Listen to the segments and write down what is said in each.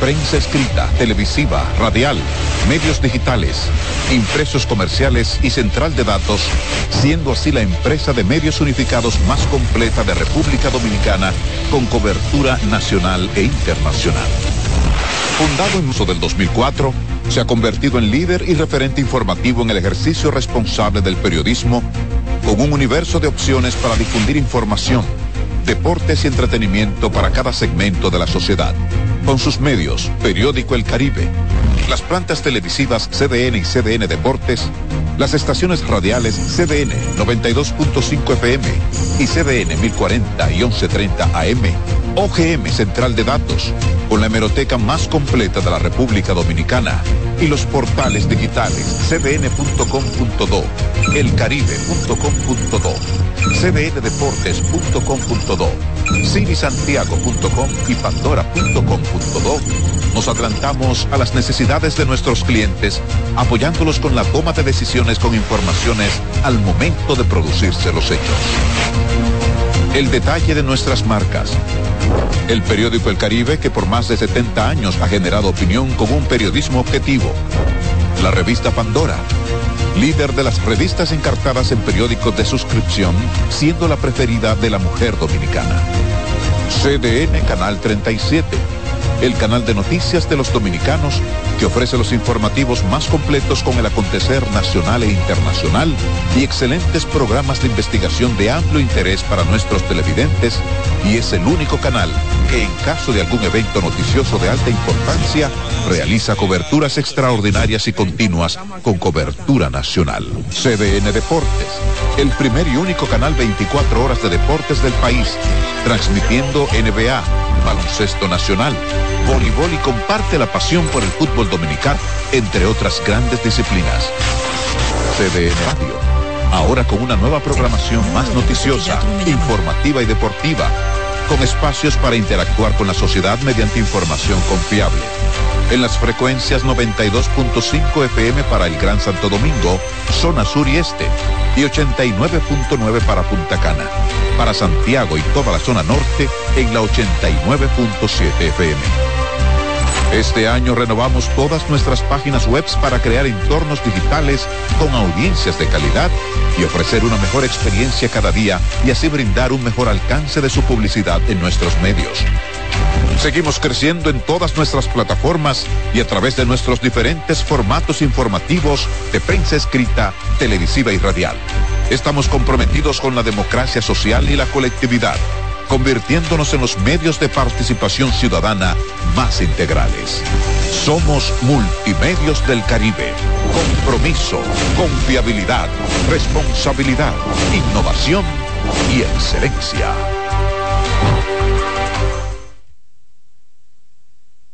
prensa escrita, televisiva, radial, medios digitales, impresos comerciales y central de datos, siendo así la empresa de medios unificados más completa de República Dominicana con cobertura nacional e internacional. Fundado en uso del 2004, se ha convertido en líder y referente informativo en el ejercicio responsable del periodismo, con un universo de opciones para difundir información, deportes y entretenimiento para cada segmento de la sociedad. Con sus medios, Periódico El Caribe, las plantas televisivas CDN y CDN Deportes, las estaciones radiales CDN 92.5 FM y CDN 1040 y 1130 AM, OGM Central de Datos, con la hemeroteca más completa de la República Dominicana y los portales digitales cdn.com.do, elcaribe.com.do, cdndeportes.com.do, cinisantiago.com y pandora.com.do. Nos adelantamos a las necesidades de nuestros clientes, apoyándolos con la toma de decisiones con informaciones al momento de producirse los hechos. El detalle de nuestras marcas el periódico El Caribe que por más de 70 años ha generado opinión con un periodismo objetivo. La revista Pandora, líder de las revistas encartadas en periódicos de suscripción, siendo la preferida de la mujer dominicana. CDN Canal 37, el canal de noticias de los dominicanos que ofrece los informativos más completos con el acontecer nacional e internacional y excelentes programas de investigación de amplio interés para nuestros televidentes y es el único canal que en caso de algún evento noticioso de alta importancia realiza coberturas extraordinarias y continuas con cobertura nacional. CDN Deportes, el primer y único canal 24 horas de deportes del país, transmitiendo NBA, baloncesto nacional, voleibol y comparte la pasión por el fútbol dominicano, entre otras grandes disciplinas. CDN Radio, ahora con una nueva programación más noticiosa, informativa y deportiva, con espacios para interactuar con la sociedad mediante información confiable. En las frecuencias 92.5 FM para el Gran Santo Domingo, zona sur y este, y 89.9 para Punta Cana. Para Santiago y toda la zona norte en la 89.7 FM. Este año renovamos todas nuestras páginas web para crear entornos digitales con audiencias de calidad y ofrecer una mejor experiencia cada día y así brindar un mejor alcance de su publicidad en nuestros medios. Seguimos creciendo en todas nuestras plataformas y a través de nuestros diferentes formatos informativos de prensa escrita, televisiva y radial. Estamos comprometidos con la democracia social y la colectividad convirtiéndonos en los medios de participación ciudadana más integrales. Somos Multimedios del Caribe. Compromiso, confiabilidad, responsabilidad, innovación y excelencia.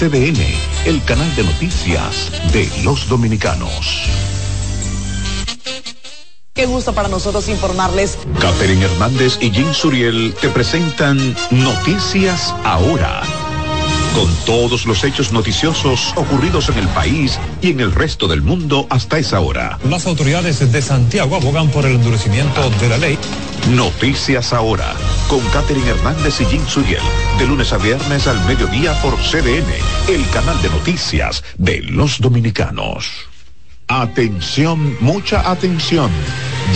CDN, el canal de noticias de los dominicanos. Qué gusto para nosotros informarles. Catherine Hernández y Jim Suriel te presentan Noticias Ahora. Con todos los hechos noticiosos ocurridos en el país y en el resto del mundo hasta esa hora. Las autoridades de Santiago abogan por el endurecimiento de la ley. Noticias Ahora, con Catherine Hernández y Jim Suriel, de lunes a viernes al mediodía por CDN, el canal de noticias de los dominicanos. Atención, mucha atención.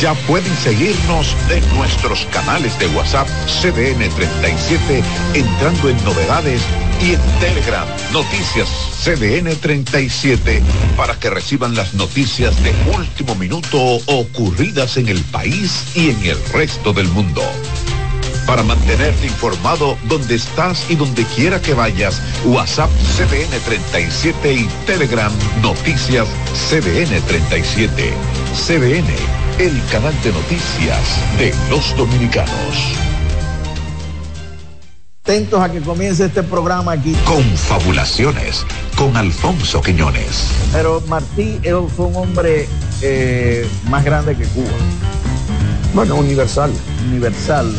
Ya pueden seguirnos en nuestros canales de WhatsApp CDN 37 entrando en novedades y en Telegram Noticias CDN 37 para que reciban las noticias de último minuto ocurridas en el país y en el resto del mundo para mantenerte informado donde estás y donde quiera que vayas. WhatsApp CDN 37 y Telegram Noticias CDN 37. CDN, el canal de noticias de los dominicanos. Atentos a que comience este programa aquí. Confabulaciones con Alfonso Quiñones. Pero Martí fue un hombre eh, más grande que Cuba. Bueno, universal. Universal.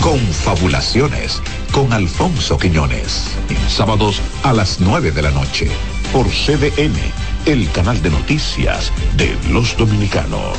Confabulaciones con Alfonso Quiñones. Sábados a las 9 de la noche por CDN, el canal de noticias de los dominicanos.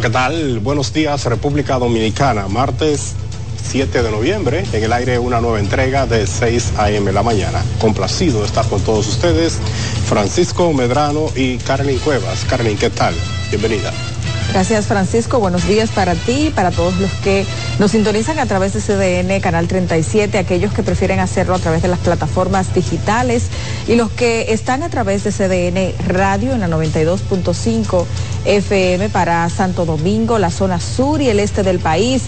¿Qué tal? Buenos días, República Dominicana. Martes 7 de noviembre, en el aire una nueva entrega de 6 a.m. la mañana. Complacido estar con todos ustedes, Francisco Medrano y Carolyn Cuevas. Carolyn, ¿qué tal? Bienvenida. Gracias Francisco, buenos días para ti para todos los que nos sintonizan a través de CDN, Canal 37, aquellos que prefieren hacerlo a través de las plataformas digitales y los que están a través de CDN Radio en la 92.5 FM para Santo Domingo, la zona sur y el este del país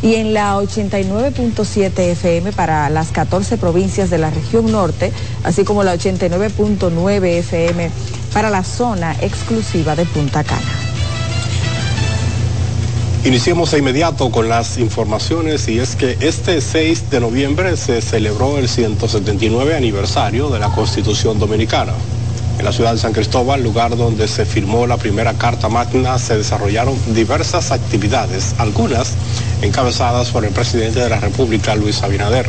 y en la 89.7 FM para las 14 provincias de la región norte, así como la 89.9 FM para la zona exclusiva de Punta Cana. Iniciemos de inmediato con las informaciones y es que este 6 de noviembre se celebró el 179 aniversario de la Constitución Dominicana. En la ciudad de San Cristóbal, lugar donde se firmó la primera Carta Magna, se desarrollaron diversas actividades, algunas encabezadas por el presidente de la República, Luis Abinader.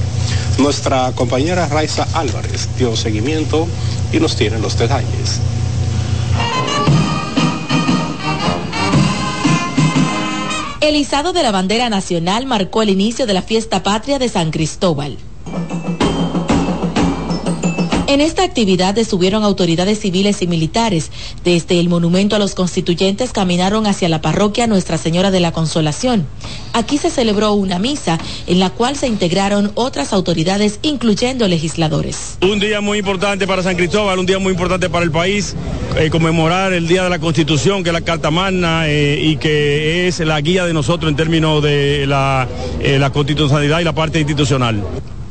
Nuestra compañera Raiza Álvarez dio seguimiento y nos tiene los detalles. El izado de la bandera nacional marcó el inicio de la fiesta patria de San Cristóbal. En esta actividad estuvieron autoridades civiles y militares. Desde el monumento a los constituyentes caminaron hacia la parroquia Nuestra Señora de la Consolación. Aquí se celebró una misa en la cual se integraron otras autoridades, incluyendo legisladores. Un día muy importante para San Cristóbal, un día muy importante para el país, eh, conmemorar el Día de la Constitución, que es la Carta Magna eh, y que es la guía de nosotros en términos de la, eh, la constitucionalidad y la parte institucional.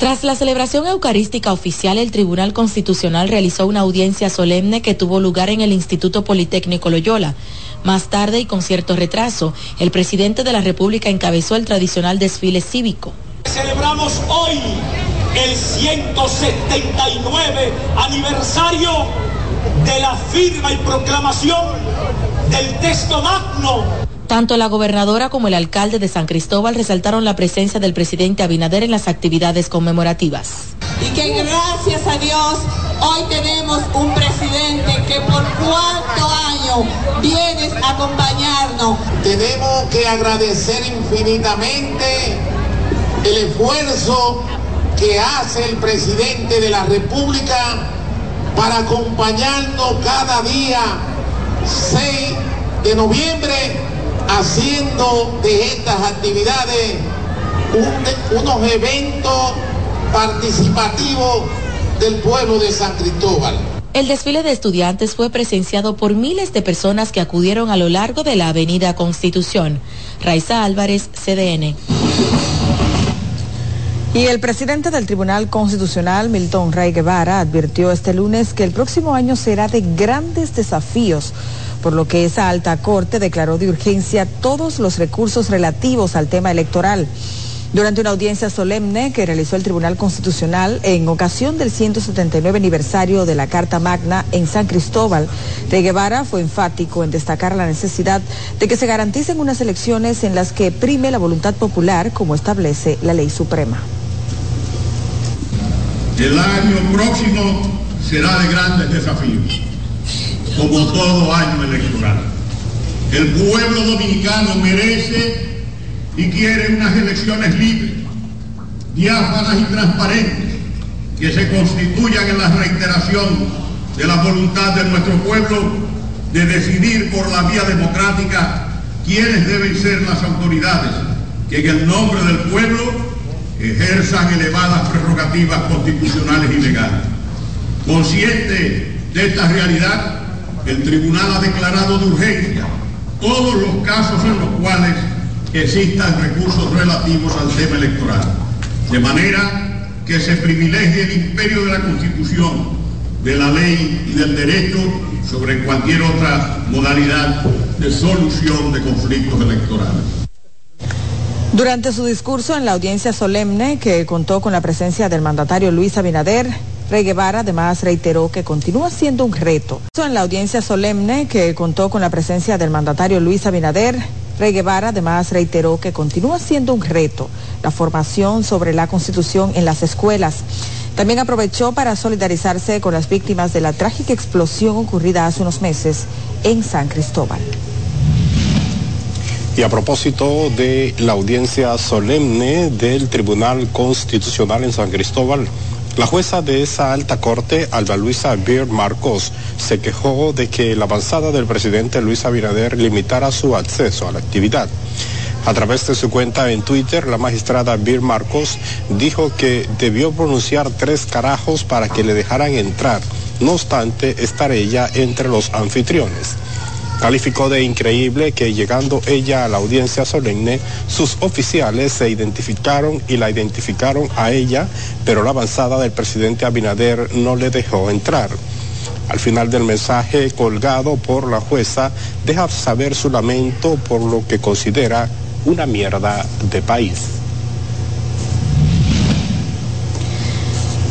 Tras la celebración eucarística oficial, el Tribunal Constitucional realizó una audiencia solemne que tuvo lugar en el Instituto Politécnico Loyola. Más tarde y con cierto retraso, el presidente de la República encabezó el tradicional desfile cívico. Celebramos hoy el 179 aniversario de la firma y proclamación del texto magno tanto la gobernadora como el alcalde de San Cristóbal resaltaron la presencia del presidente Abinader en las actividades conmemorativas. Y que gracias a Dios hoy tenemos un presidente que por cuarto año viene a acompañarnos. Tenemos que agradecer infinitamente el esfuerzo que hace el presidente de la República para acompañarnos cada día 6 de noviembre haciendo de estas actividades unos eventos participativos del pueblo de San Cristóbal. El desfile de estudiantes fue presenciado por miles de personas que acudieron a lo largo de la Avenida Constitución. Raiza Álvarez, CDN. Y el presidente del Tribunal Constitucional, Milton Rey Guevara, advirtió este lunes que el próximo año será de grandes desafíos por lo que esa alta corte declaró de urgencia todos los recursos relativos al tema electoral. Durante una audiencia solemne que realizó el Tribunal Constitucional en ocasión del 179 aniversario de la Carta Magna en San Cristóbal, de Guevara fue enfático en destacar la necesidad de que se garanticen unas elecciones en las que prime la voluntad popular como establece la ley suprema. El año próximo será de grandes desafíos como todo año electoral. El pueblo dominicano merece y quiere unas elecciones libres, diáfanas y transparentes, que se constituyan en la reiteración de la voluntad de nuestro pueblo de decidir por la vía democrática quiénes deben ser las autoridades que en el nombre del pueblo ejerzan elevadas prerrogativas constitucionales y legales. Consciente de esta realidad, el tribunal ha declarado de urgencia todos los casos en los cuales existan recursos relativos al tema electoral, de manera que se privilegie el imperio de la Constitución, de la ley y del derecho sobre cualquier otra modalidad de solución de conflictos electorales. Durante su discurso en la audiencia solemne que contó con la presencia del mandatario Luis Abinader, Rey Guevara además reiteró que continúa siendo un reto. En la audiencia solemne que contó con la presencia del mandatario Luis Abinader, Rey Guevara además reiteró que continúa siendo un reto la formación sobre la Constitución en las escuelas. También aprovechó para solidarizarse con las víctimas de la trágica explosión ocurrida hace unos meses en San Cristóbal. Y a propósito de la audiencia solemne del Tribunal Constitucional en San Cristóbal, la jueza de esa alta corte, Alba Luisa Beer Marcos, se quejó de que la avanzada del presidente Luis Abinader limitara su acceso a la actividad. A través de su cuenta en Twitter, la magistrada Beer Marcos dijo que debió pronunciar tres carajos para que le dejaran entrar, no obstante estar ella entre los anfitriones. Calificó de increíble que llegando ella a la audiencia solemne, sus oficiales se identificaron y la identificaron a ella, pero la avanzada del presidente Abinader no le dejó entrar. Al final del mensaje colgado por la jueza, deja saber su lamento por lo que considera una mierda de país.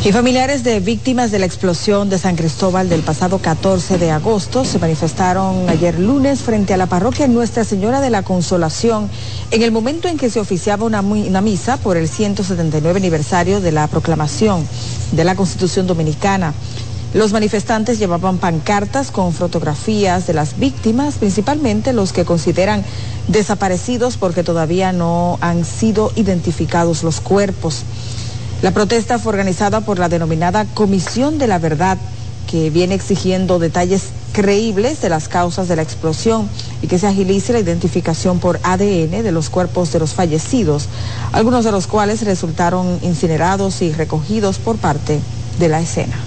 Y familiares de víctimas de la explosión de San Cristóbal del pasado 14 de agosto se manifestaron ayer lunes frente a la parroquia Nuestra Señora de la Consolación en el momento en que se oficiaba una, una, misa por el 179 aniversario de la proclamación de la Constitución Dominicana. Los manifestantes llevaban pancartas con fotografías de las víctimas, principalmente los que consideran desaparecidos porque todavía no han sido identificados los cuerpos. La protesta fue organizada por la denominada Comisión de la Verdad, que viene exigiendo detalles creíbles de las causas de la explosión y que se agilice la identificación por ADN de los cuerpos de los fallecidos, algunos de los cuales resultaron incinerados y recogidos por parte de la escena.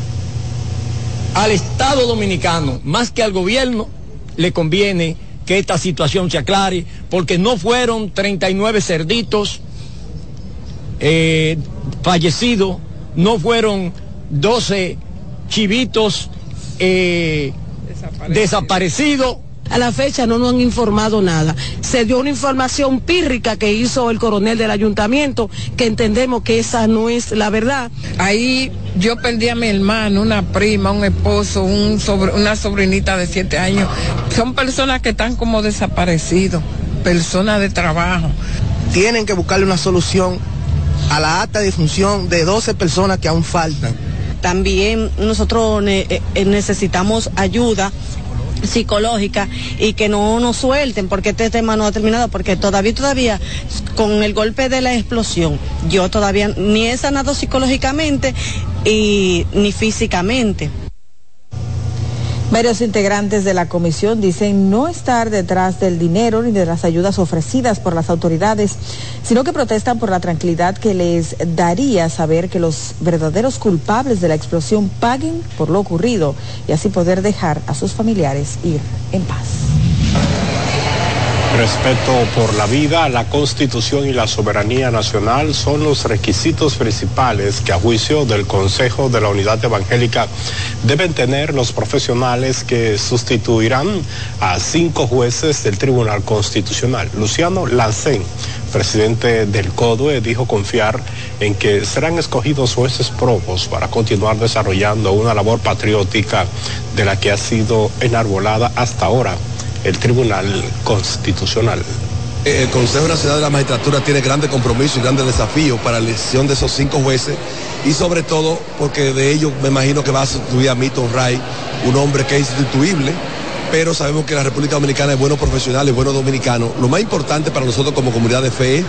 Al Estado dominicano, más que al gobierno, le conviene que esta situación se aclare, porque no fueron 39 cerditos eh, fallecidos, no fueron 12 chivitos eh, desaparecidos. A la fecha no nos han informado nada. Se dio una información pírrica que hizo el coronel del ayuntamiento, que entendemos que esa no es la verdad. Ahí yo perdí a mi hermano, una prima, un esposo, un sobre, una sobrinita de siete años. Son personas que están como desaparecidos, personas de trabajo. Tienen que buscarle una solución a la alta difunción de 12 personas que aún faltan. También nosotros ne necesitamos ayuda psicológica y que no nos suelten porque este tema no ha terminado porque todavía todavía con el golpe de la explosión yo todavía ni he sanado psicológicamente y ni físicamente. Varios integrantes de la comisión dicen no estar detrás del dinero ni de las ayudas ofrecidas por las autoridades, sino que protestan por la tranquilidad que les daría saber que los verdaderos culpables de la explosión paguen por lo ocurrido y así poder dejar a sus familiares ir en paz. Respeto por la vida, la constitución y la soberanía nacional son los requisitos principales que a juicio del Consejo de la Unidad Evangélica deben tener los profesionales que sustituirán a cinco jueces del Tribunal Constitucional. Luciano Lancén, presidente del CODUE, dijo confiar en que serán escogidos jueces probos para continuar desarrollando una labor patriótica de la que ha sido enarbolada hasta ahora el Tribunal Constitucional. El Consejo Nacional de la Magistratura tiene grandes compromisos y grandes desafíos para la elección de esos cinco jueces y sobre todo porque de ellos me imagino que va a sustituir a Milton Ray, un hombre que es instituible pero sabemos que la República Dominicana es buenos profesionales, buenos dominicanos. Lo más importante para nosotros como comunidad de fe es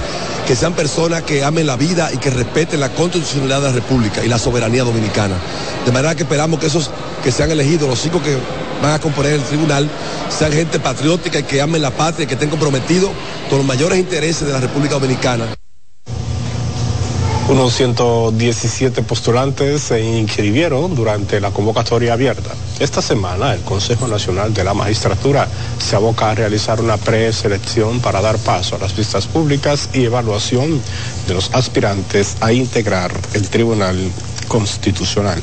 que sean personas que amen la vida y que respeten la constitucionalidad de la República y la soberanía dominicana. De manera que esperamos que esos que sean elegidos, los cinco que van a componer el tribunal, sean gente patriótica y que amen la patria y que estén comprometidos con los mayores intereses de la República Dominicana. Unos 117 postulantes se inscribieron durante la convocatoria abierta. Esta semana el Consejo Nacional de la Magistratura se aboca a realizar una preselección para dar paso a las vistas públicas y evaluación de los aspirantes a integrar el Tribunal Constitucional.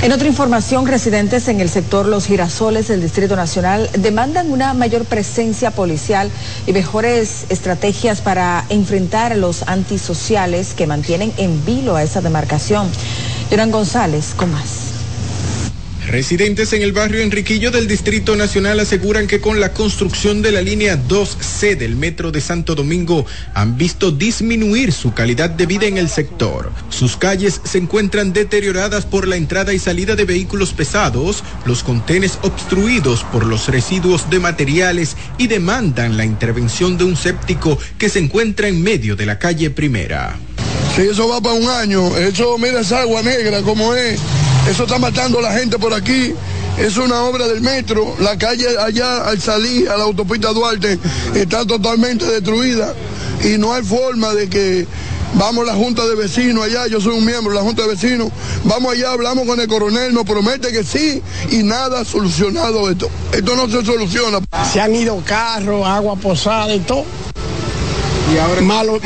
En otra información, residentes en el sector Los Girasoles del Distrito Nacional demandan una mayor presencia policial y mejores estrategias para enfrentar a los antisociales que mantienen en vilo a esa demarcación. Joran González, con más. Residentes en el barrio Enriquillo del Distrito Nacional aseguran que con la construcción de la línea 2C del Metro de Santo Domingo han visto disminuir su calidad de vida en el sector. Sus calles se encuentran deterioradas por la entrada y salida de vehículos pesados, los contenes obstruidos por los residuos de materiales y demandan la intervención de un séptico que se encuentra en medio de la calle primera. Si eso va para un año, eso mira esa agua negra como es eso está matando a la gente por aquí. Es una obra del metro. La calle allá al salir a la autopista Duarte está totalmente destruida y no hay forma de que vamos a la Junta de Vecinos allá, yo soy un miembro de la Junta de Vecinos, vamos allá, hablamos con el coronel, nos promete que sí y nada solucionado esto. Esto no se soluciona. Se han ido carros, agua posada y todo y ahora malo.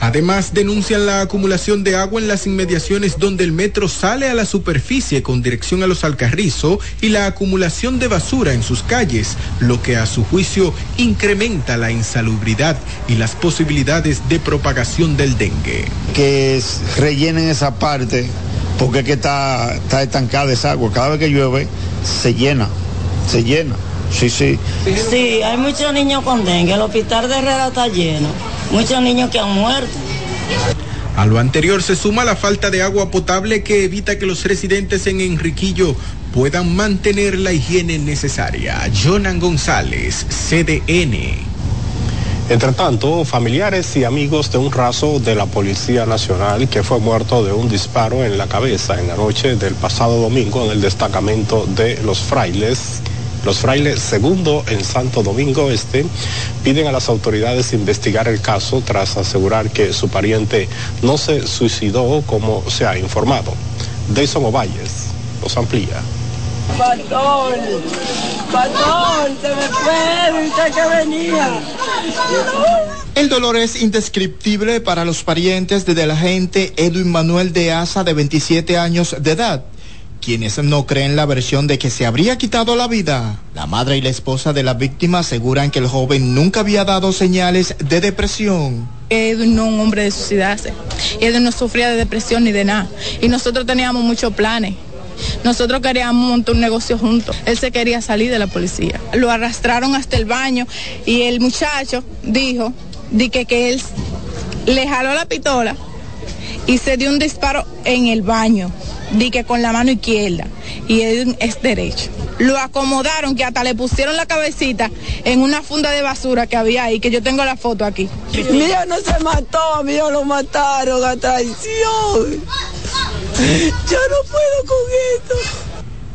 Además, denuncian la acumulación de agua en las inmediaciones donde el metro sale a la superficie con dirección a los Alcarrizo y la acumulación de basura en sus calles, lo que a su juicio incrementa la insalubridad y las posibilidades de propagación del dengue. Que rellenen esa parte porque es que está, está estancada esa agua. Cada vez que llueve se llena, se llena. Sí, sí. Sí, hay muchos niños con dengue. El hospital de Herrera está lleno. Muchos niños que han muerto. A lo anterior se suma la falta de agua potable que evita que los residentes en Enriquillo puedan mantener la higiene necesaria. Jonan González, CDN. Entre tanto, familiares y amigos de un raso de la Policía Nacional que fue muerto de un disparo en la cabeza en la noche del pasado domingo en el destacamento de los frailes los frailes segundo en Santo Domingo Este piden a las autoridades investigar el caso tras asegurar que su pariente no se suicidó como se ha informado. Deison Ovalles los amplía. Pastor, pastor, se me fue, que venía. El dolor es indescriptible para los parientes de la agente Edwin Manuel de Asa de 27 años de edad quienes no creen la versión de que se habría quitado la vida. La madre y la esposa de la víctima aseguran que el joven nunca había dado señales de depresión. Edwin no un hombre de suicidarse. Edwin no sufría de depresión ni de nada. Y nosotros teníamos muchos planes. Nosotros queríamos montar un negocio juntos. Él se quería salir de la policía. Lo arrastraron hasta el baño y el muchacho dijo que, que él le jaló la pistola y se dio un disparo en el baño di que con la mano izquierda y él es derecho. Lo acomodaron que hasta le pusieron la cabecita en una funda de basura que había ahí, que yo tengo la foto aquí. Mío no se mató, mío lo mataron a traición. Yo no puedo con esto.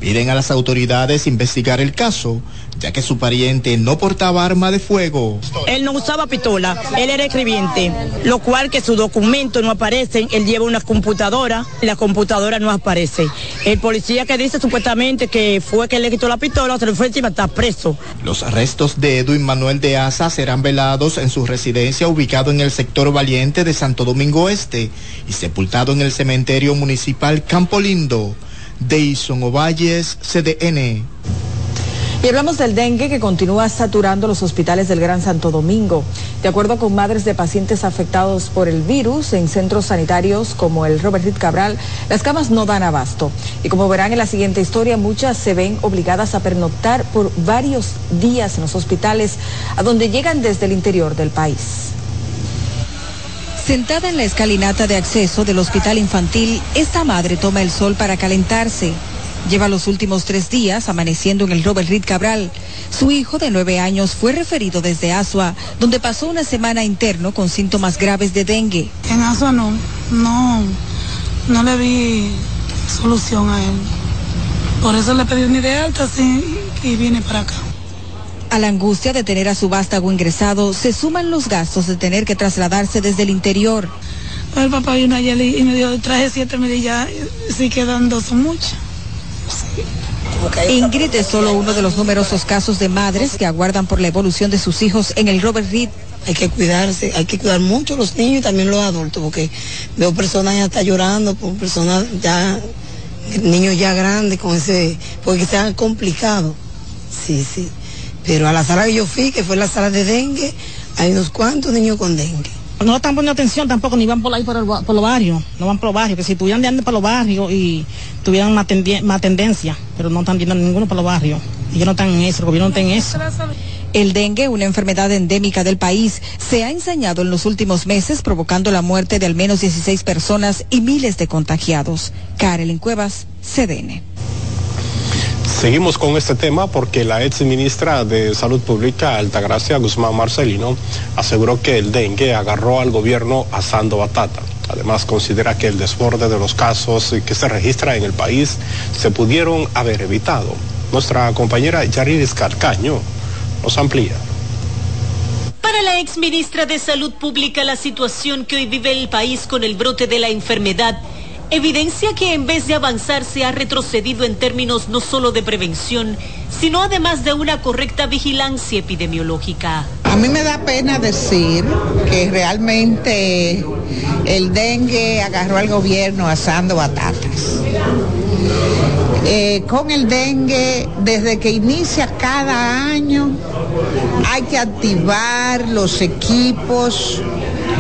Piden a las autoridades investigar el caso ya que su pariente no portaba arma de fuego. Él no usaba pistola, él era escribiente, lo cual que sus documentos no aparecen, él lleva una computadora, la computadora no aparece. El policía que dice supuestamente que fue que le quitó la pistola, se le fue encima, está preso. Los restos de Edwin Manuel de Asa serán velados en su residencia ubicado en el sector Valiente de Santo Domingo Este y sepultado en el cementerio municipal Campo Lindo. Deison Ovalles, CDN. Y hablamos del dengue que continúa saturando los hospitales del Gran Santo Domingo. De acuerdo con madres de pacientes afectados por el virus en centros sanitarios como el Robert Reed Cabral, las camas no dan abasto. Y como verán en la siguiente historia, muchas se ven obligadas a pernoctar por varios días en los hospitales a donde llegan desde el interior del país. Sentada en la escalinata de acceso del hospital infantil, esta madre toma el sol para calentarse Lleva los últimos tres días amaneciendo en el Robert Reed Cabral. Su hijo de nueve años fue referido desde Asua, donde pasó una semana interno con síntomas graves de dengue. En Asua no, no, no le vi solución a él. Por eso le pedí ni de alta sí, y vine para acá. A la angustia de tener a su vástago ingresado se suman los gastos de tener que trasladarse desde el interior. El papá vino ayer y me dio traje siete mil y ya sí quedan dos son muchos. Ingrid es solo uno de los numerosos casos de madres que aguardan por la evolución de sus hijos en el Robert Reed. Hay que cuidarse, hay que cuidar mucho a los niños y también los adultos, porque veo personas ya está llorando, por personas ya, niños ya grandes con ese, porque se han complicado. Sí, sí. Pero a la sala que yo fui, que fue la sala de dengue, hay unos cuantos niños con dengue. No están poniendo atención tampoco, ni van por ahí por, el, por los barrios, no van por los barrios, que si de andar por los barrios y tuvieran más, más tendencia, pero no están yendo ninguno por los barrios. Y ellos no están en eso, el gobierno no está en eso. El dengue, una enfermedad endémica del país, se ha ensañado en los últimos meses, provocando la muerte de al menos 16 personas y miles de contagiados. Karelin Cuevas, CDN. Seguimos con este tema porque la ex ministra de Salud Pública, Altagracia Guzmán Marcelino, aseguró que el dengue agarró al gobierno asando batata. Además, considera que el desborde de los casos que se registra en el país se pudieron haber evitado. Nuestra compañera Yaridis Carcaño nos amplía. Para la ex ministra de Salud Pública, la situación que hoy vive el país con el brote de la enfermedad evidencia que en vez de avanzar se ha retrocedido en términos no solo de prevención, sino además de una correcta vigilancia epidemiológica. A mí me da pena decir que realmente el dengue agarró al gobierno asando batatas. Eh, con el dengue, desde que inicia cada año, hay que activar los equipos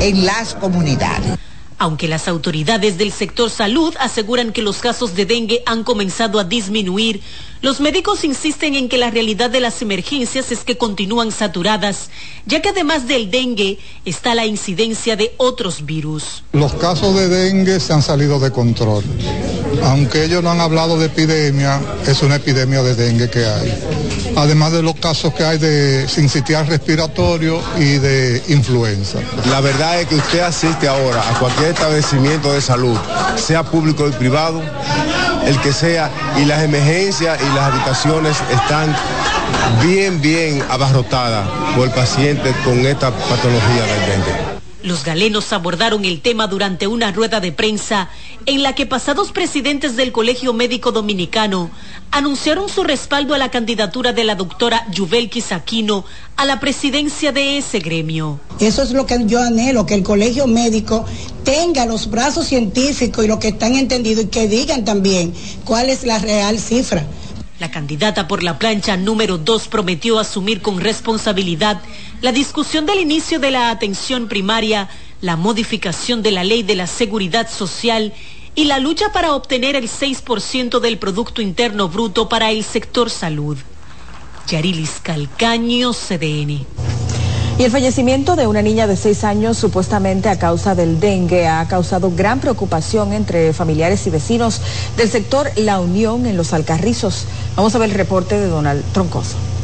en las comunidades. Aunque las autoridades del sector salud aseguran que los casos de dengue han comenzado a disminuir, los médicos insisten en que la realidad de las emergencias es que continúan saturadas, ya que además del dengue está la incidencia de otros virus. Los casos de dengue se han salido de control. Aunque ellos no han hablado de epidemia, es una epidemia de dengue que hay. Además de los casos que hay de sincitial respiratorio y de influenza. La verdad es que usted asiste ahora a cualquier establecimiento de salud, sea público o privado, el que sea, y las emergencias y las habitaciones están bien, bien abarrotadas por pacientes con esta patología del dengue. Los galenos abordaron el tema durante una rueda de prensa en la que pasados presidentes del Colegio Médico Dominicano anunciaron su respaldo a la candidatura de la doctora Yuvel Aquino a la presidencia de ese gremio. Eso es lo que yo anhelo, que el Colegio Médico tenga los brazos científicos y lo que están entendidos y que digan también cuál es la real cifra la candidata por la plancha número 2 prometió asumir con responsabilidad la discusión del inicio de la atención primaria, la modificación de la ley de la seguridad social y la lucha para obtener el 6% del Producto Interno Bruto para el sector salud. Yarilis Calcaño, CDN. Y el fallecimiento de una niña de seis años supuestamente a causa del dengue ha causado gran preocupación entre familiares y vecinos del sector La Unión en los Alcarrizos. Vamos a ver el reporte de Donald Troncoso.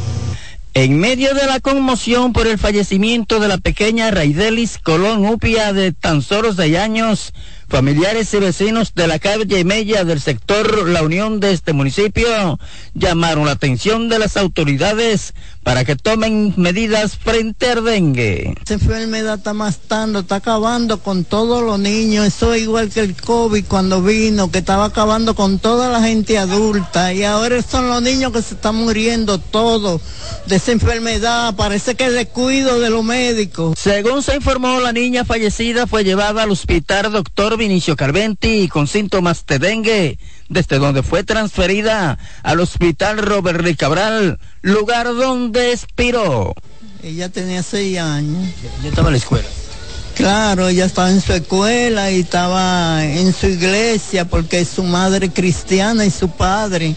En medio de la conmoción por el fallecimiento de la pequeña Raidelis Colón Upia de tan solo seis años, Familiares y vecinos de la calle Mella del sector La Unión de este municipio llamaron la atención de las autoridades para que tomen medidas frente al dengue. Esa enfermedad está matando, está acabando con todos los niños. Eso es igual que el COVID cuando vino, que estaba acabando con toda la gente adulta. Y ahora son los niños que se están muriendo todos de esa enfermedad. Parece que es descuido de los médicos. Según se informó, la niña fallecida fue llevada al hospital doctor Vinicio Carventi con síntomas de dengue, desde donde fue transferida al hospital Robert Cabral, lugar donde expiró. Ella tenía seis años. ¿Ya estaba en la escuela? Claro, ella estaba en su escuela y estaba en su iglesia porque su madre cristiana y su padre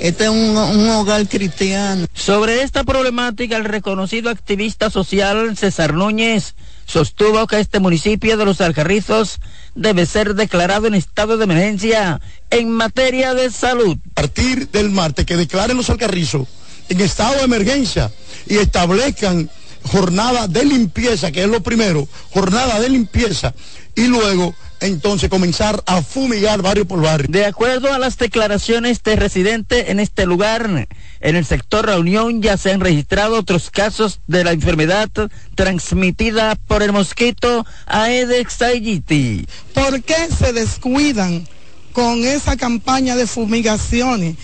Este es un, un hogar cristiano. Sobre esta problemática, el reconocido activista social César Núñez sostuvo que este municipio de los Alcarrizos debe ser declarado en estado de emergencia en materia de salud. A partir del martes que declaren los Alcarrizos en estado de emergencia y establezcan jornada de limpieza, que es lo primero, jornada de limpieza, y luego entonces comenzar a fumigar barrio por barrio. De acuerdo a las declaraciones de residente en este lugar, en el sector La Unión ya se han registrado otros casos de la enfermedad transmitida por el mosquito Aedes aegypti. ¿Por qué se descuidan con esa campaña de fumigaciones?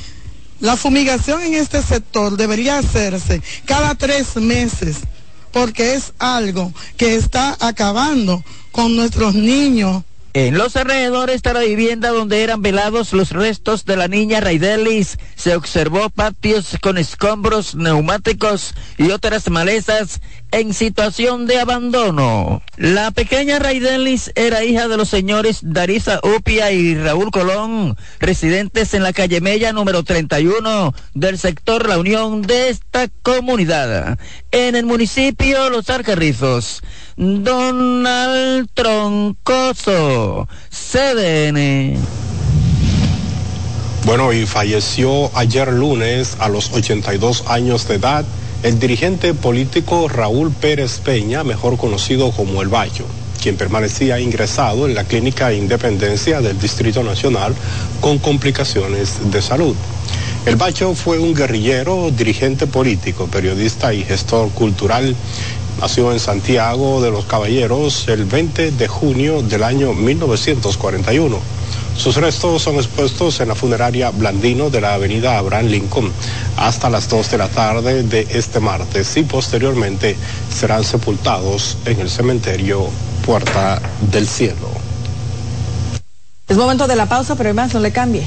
La fumigación en este sector debería hacerse cada tres meses porque es algo que está acabando con nuestros niños. En los alrededores de la vivienda donde eran velados los restos de la niña Raidelis, se observó patios con escombros neumáticos y otras malezas en situación de abandono. La pequeña Raidelis era hija de los señores Darisa Upia y Raúl Colón, residentes en la calle Mella número 31 del sector La Unión de esta comunidad. En el municipio Los Arcarrizos, Donald Troncoso, CDN. Bueno, y falleció ayer lunes a los 82 años de edad el dirigente político Raúl Pérez Peña, mejor conocido como El Bayo, quien permanecía ingresado en la clínica Independencia del Distrito Nacional con complicaciones de salud. El Bayo fue un guerrillero, dirigente político, periodista y gestor cultural. Nació en Santiago de los Caballeros el 20 de junio del año 1941 sus restos son expuestos en la funeraria Blandino de la avenida Abraham Lincoln hasta las 2 de la tarde de este martes y posteriormente serán sepultados en el cementerio Puerta del Cielo. Es momento de la pausa, pero además no le cambie.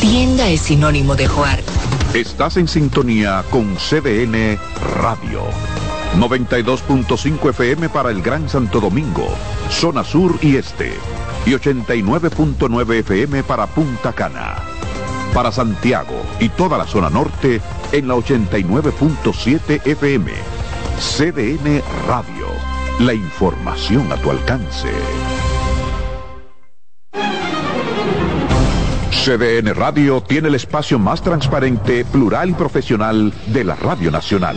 Tienda es sinónimo de jugar. Estás en sintonía con CDN Radio. 92.5 FM para el Gran Santo Domingo, zona sur y este, y 89.9 FM para Punta Cana. Para Santiago y toda la zona norte en la 89.7 FM. CDN Radio, la información a tu alcance. CDN Radio tiene el espacio más transparente, plural y profesional de la Radio Nacional.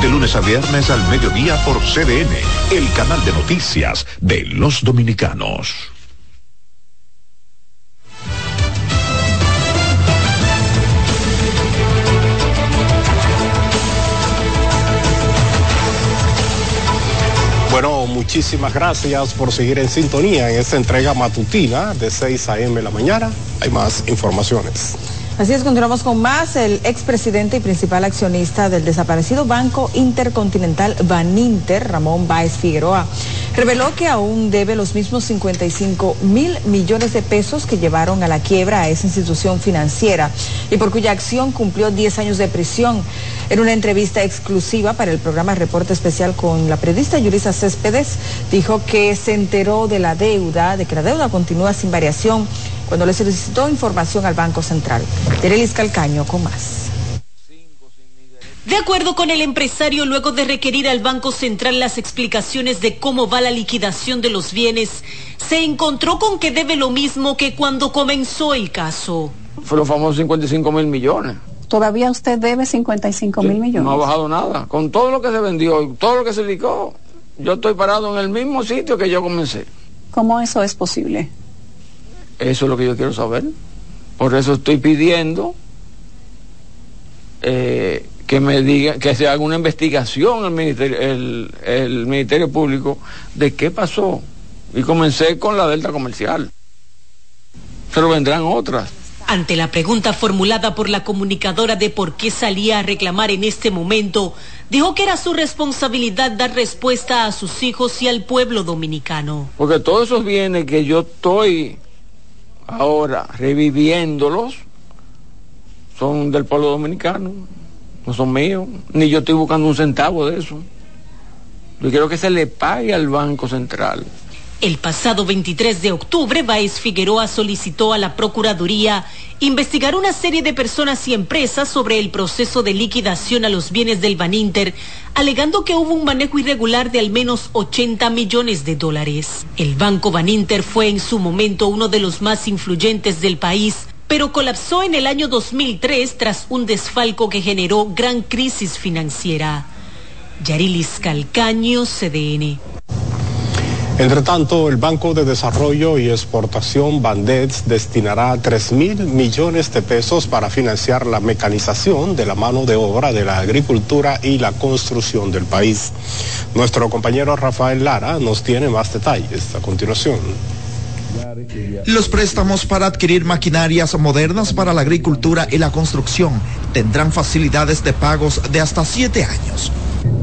De lunes a viernes al mediodía por CDN, el canal de noticias de los dominicanos. Bueno, muchísimas gracias por seguir en sintonía en esta entrega matutina de 6 a.m. en la mañana. Hay más informaciones. Así es, continuamos con más. El expresidente y principal accionista del desaparecido Banco Intercontinental Baninter, Ramón Báez Figueroa, reveló que aún debe los mismos 55 mil millones de pesos que llevaron a la quiebra a esa institución financiera y por cuya acción cumplió 10 años de prisión. En una entrevista exclusiva para el programa Reporte Especial con la periodista Yurisa Céspedes, dijo que se enteró de la deuda, de que la deuda continúa sin variación cuando le solicitó información al Banco Central. Terelis Calcaño con más. De acuerdo con el empresario, luego de requerir al Banco Central las explicaciones de cómo va la liquidación de los bienes, se encontró con que debe lo mismo que cuando comenzó el caso. Fue los famosos 55 mil millones. ¿Todavía usted debe 55 mil millones? No ha bajado nada. Con todo lo que se vendió y todo lo que se dedicó, yo estoy parado en el mismo sitio que yo comencé. ¿Cómo eso es posible? Eso es lo que yo quiero saber. Por eso estoy pidiendo eh, que me diga, que se haga una investigación el ministerio, el, el ministerio Público de qué pasó. Y comencé con la Delta Comercial. Pero vendrán otras. Ante la pregunta formulada por la comunicadora de por qué salía a reclamar en este momento, dijo que era su responsabilidad dar respuesta a sus hijos y al pueblo dominicano. Porque todos esos bienes que yo estoy ahora reviviéndolos son del pueblo dominicano no son míos, ni yo estoy buscando un centavo de eso. Yo quiero que se le pague al Banco Central. El pasado 23 de octubre, Baez Figueroa solicitó a la Procuraduría investigar una serie de personas y empresas sobre el proceso de liquidación a los bienes del Baninter, alegando que hubo un manejo irregular de al menos 80 millones de dólares. El Banco Baninter fue en su momento uno de los más influyentes del país pero colapsó en el año 2003 tras un desfalco que generó gran crisis financiera. Yarilis Calcaño, CDN. Entre tanto, el Banco de Desarrollo y Exportación Bandets destinará 3 mil millones de pesos para financiar la mecanización de la mano de obra de la agricultura y la construcción del país. Nuestro compañero Rafael Lara nos tiene más detalles a continuación. Los préstamos para adquirir maquinarias modernas para la agricultura y la construcción tendrán facilidades de pagos de hasta siete años.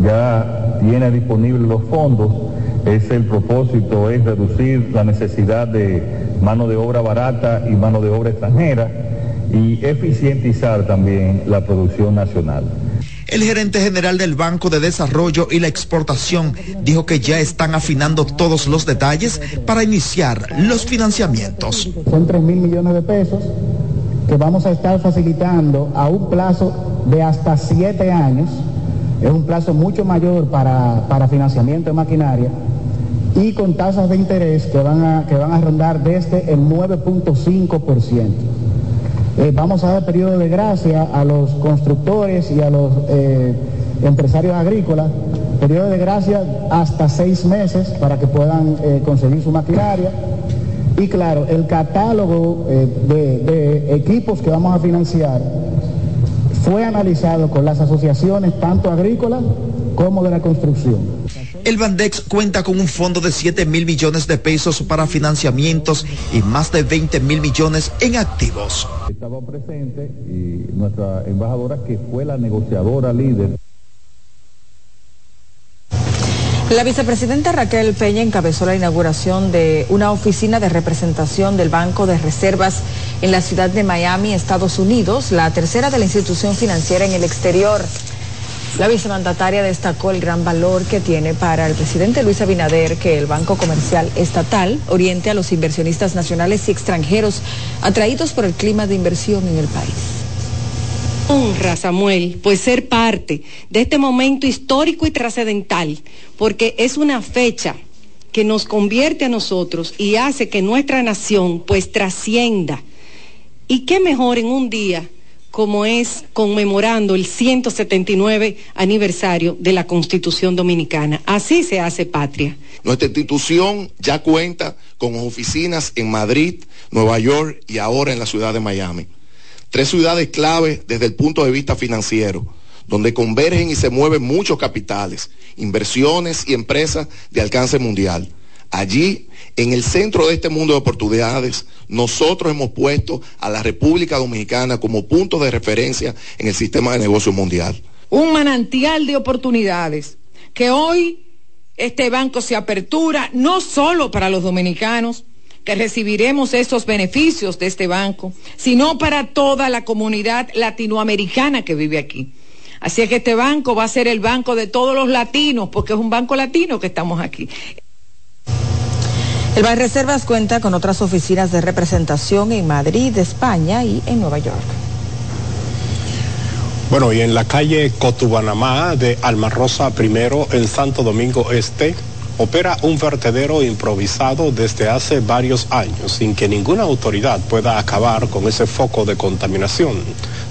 Ya tiene disponibles los fondos. Es el propósito, es reducir la necesidad de mano de obra barata y mano de obra extranjera y eficientizar también la producción nacional. El gerente general del Banco de Desarrollo y la Exportación dijo que ya están afinando todos los detalles para iniciar los financiamientos. Son 3 mil millones de pesos que vamos a estar facilitando a un plazo de hasta 7 años. Es un plazo mucho mayor para, financiamiento de maquinaria y con tasas de interés que van a, que van a rondar desde el 9.5%. Eh, vamos a dar periodo de gracia a los constructores y a los eh, empresarios agrícolas, periodo de gracia hasta seis meses para que puedan eh, conseguir su maquinaria. Y claro, el catálogo de equipos que vamos a financiar fue analizado con las asociaciones tanto agrícolas como de la construcción. El Bandex cuenta con un fondo de 7 mil millones de pesos para financiamientos y más de 20 mil millones en activos. Estaba presente y nuestra embajadora que fue la negociadora líder. La vicepresidenta Raquel Peña encabezó la inauguración de una oficina de representación del Banco de Reservas en la ciudad de Miami, Estados Unidos, la tercera de la institución financiera en el exterior. La vicemandataria destacó el gran valor que tiene para el presidente Luis Abinader que el Banco Comercial Estatal oriente a los inversionistas nacionales y extranjeros atraídos por el clima de inversión en el país. Honra, Samuel, pues ser parte de este momento histórico y trascendental, porque es una fecha que nos convierte a nosotros y hace que nuestra nación pues trascienda. Y qué mejor en un día como es conmemorando el 179 aniversario de la Constitución Dominicana. Así se hace patria. Nuestra institución ya cuenta con oficinas en Madrid, Nueva York y ahora en la ciudad de Miami. Tres ciudades clave desde el punto de vista financiero, donde convergen y se mueven muchos capitales, inversiones y empresas de alcance mundial. Allí, en el centro de este mundo de oportunidades, nosotros hemos puesto a la República Dominicana como punto de referencia en el sistema de negocio mundial. Un manantial de oportunidades que hoy este banco se apertura no solo para los dominicanos, que recibiremos estos beneficios de este banco, sino para toda la comunidad latinoamericana que vive aquí. Así es que este banco va a ser el banco de todos los latinos, porque es un banco latino que estamos aquí. El Reservas cuenta con otras oficinas de representación en Madrid, España y en Nueva York. Bueno, y en la calle Cotubanamá de Almarrosa primero en Santo Domingo Este, opera un vertedero improvisado desde hace varios años sin que ninguna autoridad pueda acabar con ese foco de contaminación.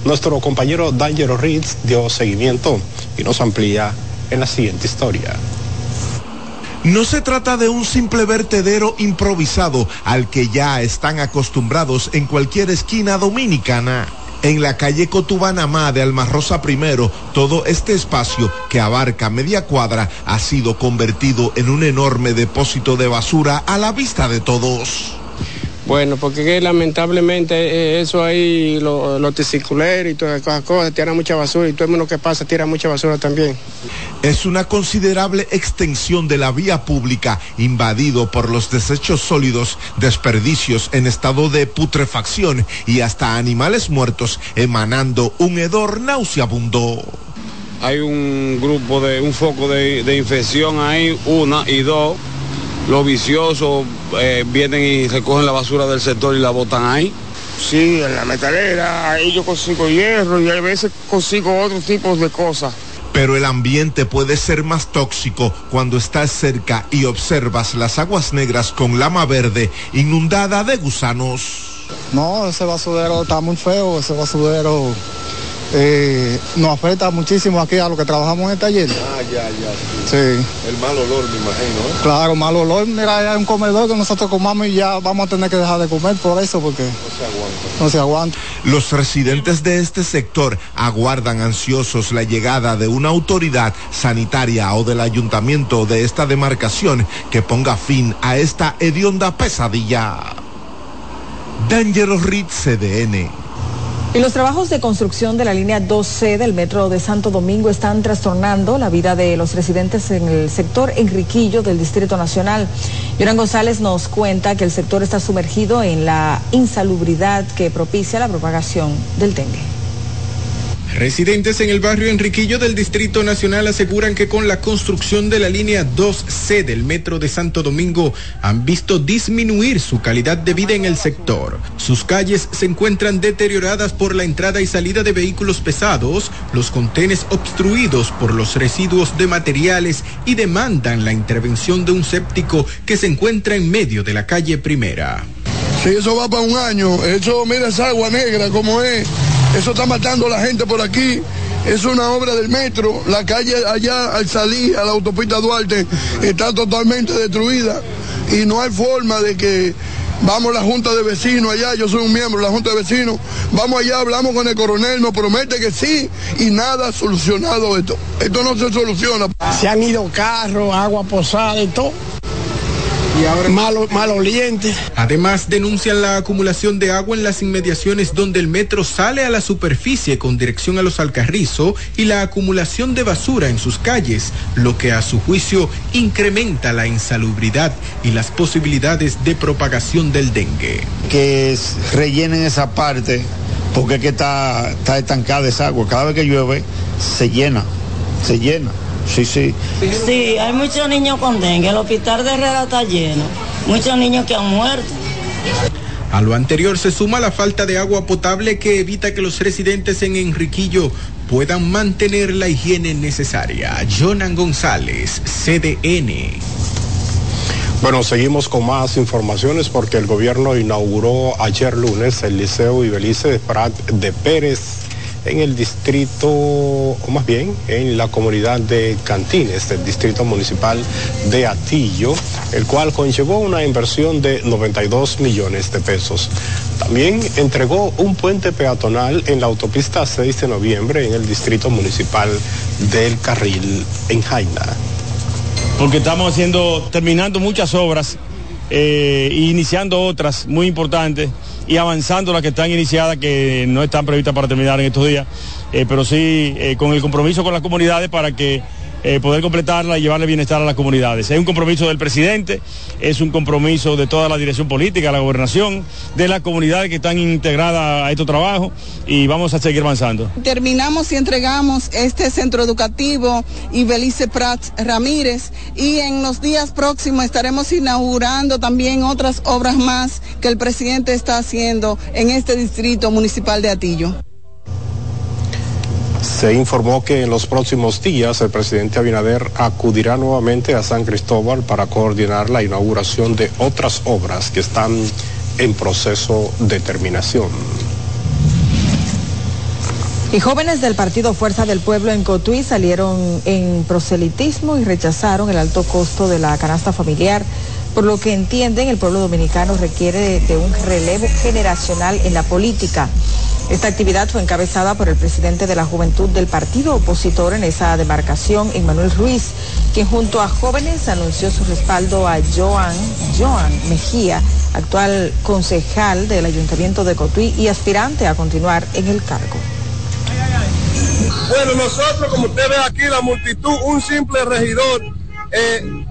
Nuestro compañero D'Angelo Ritz dio seguimiento y nos amplía en la siguiente historia. No se trata de un simple vertedero improvisado al que ya están acostumbrados en cualquier esquina dominicana. En la calle Cotubanamá de Almarrosa I, todo este espacio que abarca media cuadra ha sido convertido en un enorme depósito de basura a la vista de todos. Bueno, porque lamentablemente eh, eso ahí, los lo y todas esas cosas, tiran mucha basura y todo el mundo que pasa tira mucha basura también. Es una considerable extensión de la vía pública invadido por los desechos sólidos, desperdicios en estado de putrefacción y hasta animales muertos emanando un hedor nauseabundo. Hay un grupo de, un foco de, de infección ahí, una y dos los viciosos eh, vienen y recogen la basura del sector y la botan ahí. Sí, en la metalera, ahí yo consigo hierro y a veces consigo otros tipos de cosas. Pero el ambiente puede ser más tóxico cuando estás cerca y observas las aguas negras con lama verde inundada de gusanos. No, ese basurero está muy feo, ese basurero eh, nos afecta muchísimo aquí a los que trabajamos en el taller. Ah, ya, ya. Sí. El mal olor, me imagino. ¿eh? Claro, mal olor. Mira, hay un comedor que nosotros comamos y ya vamos a tener que dejar de comer por eso, porque no se aguanta. No se aguanta. Los residentes de este sector aguardan ansiosos la llegada de una autoridad sanitaria o del ayuntamiento de esta demarcación que ponga fin a esta hedionda pesadilla. Dangerous Reed CDN. Y los trabajos de construcción de la línea 2C del metro de Santo Domingo están trastornando la vida de los residentes en el sector Enriquillo del Distrito Nacional. Yoran González nos cuenta que el sector está sumergido en la insalubridad que propicia la propagación del dengue. Residentes en el barrio Enriquillo del Distrito Nacional aseguran que con la construcción de la línea 2C del Metro de Santo Domingo han visto disminuir su calidad de vida en el sector. Sus calles se encuentran deterioradas por la entrada y salida de vehículos pesados, los contenes obstruidos por los residuos de materiales y demandan la intervención de un séptico que se encuentra en medio de la calle primera. Si eso va para un año, eso mira esa agua negra como es eso está matando a la gente por aquí. Es una obra del metro. La calle allá al salir a la autopista Duarte está totalmente destruida y no hay forma de que vamos a la Junta de Vecinos allá, yo soy un miembro de la Junta de Vecinos, vamos allá, hablamos con el coronel, nos promete que sí y nada solucionado esto. Esto no se soluciona. Se han ido carros, agua posada y todo y ahora malo. Además, denuncian la acumulación de agua en las inmediaciones donde el metro sale a la superficie con dirección a los Alcarrizo y la acumulación de basura en sus calles, lo que a su juicio incrementa la insalubridad y las posibilidades de propagación del dengue. Que rellenen esa parte porque es que está, está estancada esa agua. Cada vez que llueve se llena, se llena. Sí, sí. Sí, hay muchos niños con dengue. El hospital de Herrera está lleno. Muchos niños que han muerto. A lo anterior se suma la falta de agua potable que evita que los residentes en Enriquillo puedan mantener la higiene necesaria. Jonan González, CDN. Bueno, seguimos con más informaciones porque el gobierno inauguró ayer lunes el Liceo Ibelice de Prat de Pérez en el distrito, o más bien en la comunidad de Cantines, del distrito municipal de Atillo, el cual conllevó una inversión de 92 millones de pesos. También entregó un puente peatonal en la autopista 6 de noviembre en el distrito municipal del Carril en Jaina. Porque estamos haciendo, terminando muchas obras e iniciando otras muy importantes y avanzando las que están iniciadas, que no están previstas para terminar en estos días, eh, pero sí eh, con el compromiso con las comunidades para que eh, poder completarla y llevarle bienestar a las comunidades. Es un compromiso del presidente, es un compromiso de toda la dirección política, la gobernación, de las comunidades que están integradas a estos trabajos y vamos a seguir avanzando. Terminamos y entregamos este centro educativo y Belice Prats Ramírez y en los días próximos estaremos inaugurando también otras obras más que el presidente está haciendo en este distrito municipal de Atillo. Se informó que en los próximos días el presidente Abinader acudirá nuevamente a San Cristóbal para coordinar la inauguración de otras obras que están en proceso de terminación. Y jóvenes del partido Fuerza del Pueblo en Cotuí salieron en proselitismo y rechazaron el alto costo de la canasta familiar, por lo que entienden el pueblo dominicano requiere de, un relevo generacional en la política. Esta actividad fue encabezada por el presidente de la juventud del partido opositor en esa demarcación, Emmanuel Ruiz, quien junto a jóvenes anunció su respaldo a Joan, Joan Mejía, actual concejal del Ayuntamiento de Cotuí y aspirante a continuar en el cargo. Bueno, nosotros, como usted ve aquí, la multitud, un simple regidor, eh,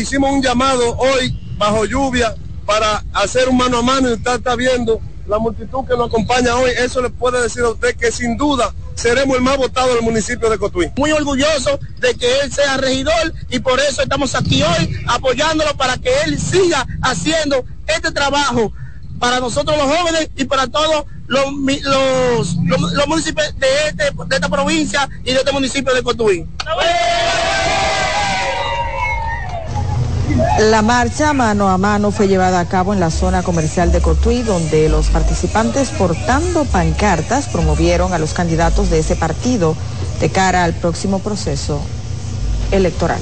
hicimos un llamado hoy bajo lluvia para hacer un mano a mano y usted está viendo la multitud que nos acompaña hoy. Eso le puede decir a usted que sin duda seremos el más votado del municipio de Cotuí. Muy orgulloso de que él sea regidor y por eso estamos aquí hoy apoyándolo para que él siga haciendo este trabajo para nosotros los jóvenes y para todos los, municipios este, de, esta provincia y de este municipio de Cotuí. La marcha mano a mano fue llevada a cabo en la zona comercial de Cotuí, donde los participantes portando pancartas promovieron a los candidatos de ese partido de cara al próximo proceso electoral.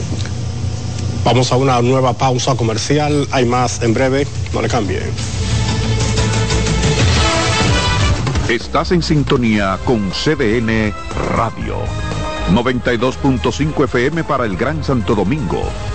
Vamos a una nueva pausa comercial. Hay más en breve. No le cambie. Estás en sintonía con CDN Radio. 92.5 FM para el Gran Santo Domingo,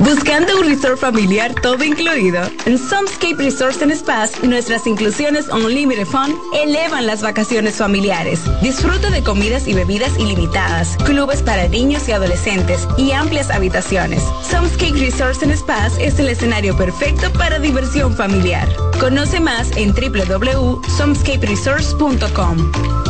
Buscando un resort familiar todo incluido. En Somescape Resorts and Spas, nuestras inclusiones Unlimited Fun elevan las vacaciones familiares. Disfruta de comidas y bebidas ilimitadas, clubes para niños y adolescentes y amplias habitaciones. Somescape Resorts and Spas es el escenario perfecto para diversión familiar. Conoce más en www.somescaperesorts.com.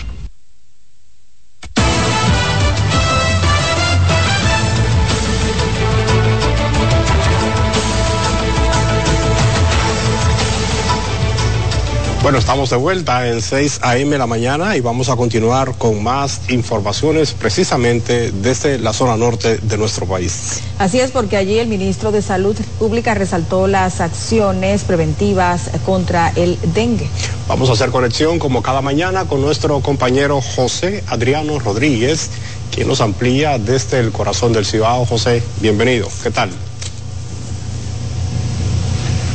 Bueno, estamos de vuelta en 6 a.m. la mañana y vamos a continuar con más informaciones precisamente desde la zona norte de nuestro país. Así es, porque allí el ministro de Salud Pública resaltó las acciones preventivas contra el dengue. Vamos a hacer conexión como cada mañana con nuestro compañero José Adriano Rodríguez, quien nos amplía desde el corazón del Cibao. José, bienvenido. ¿Qué tal?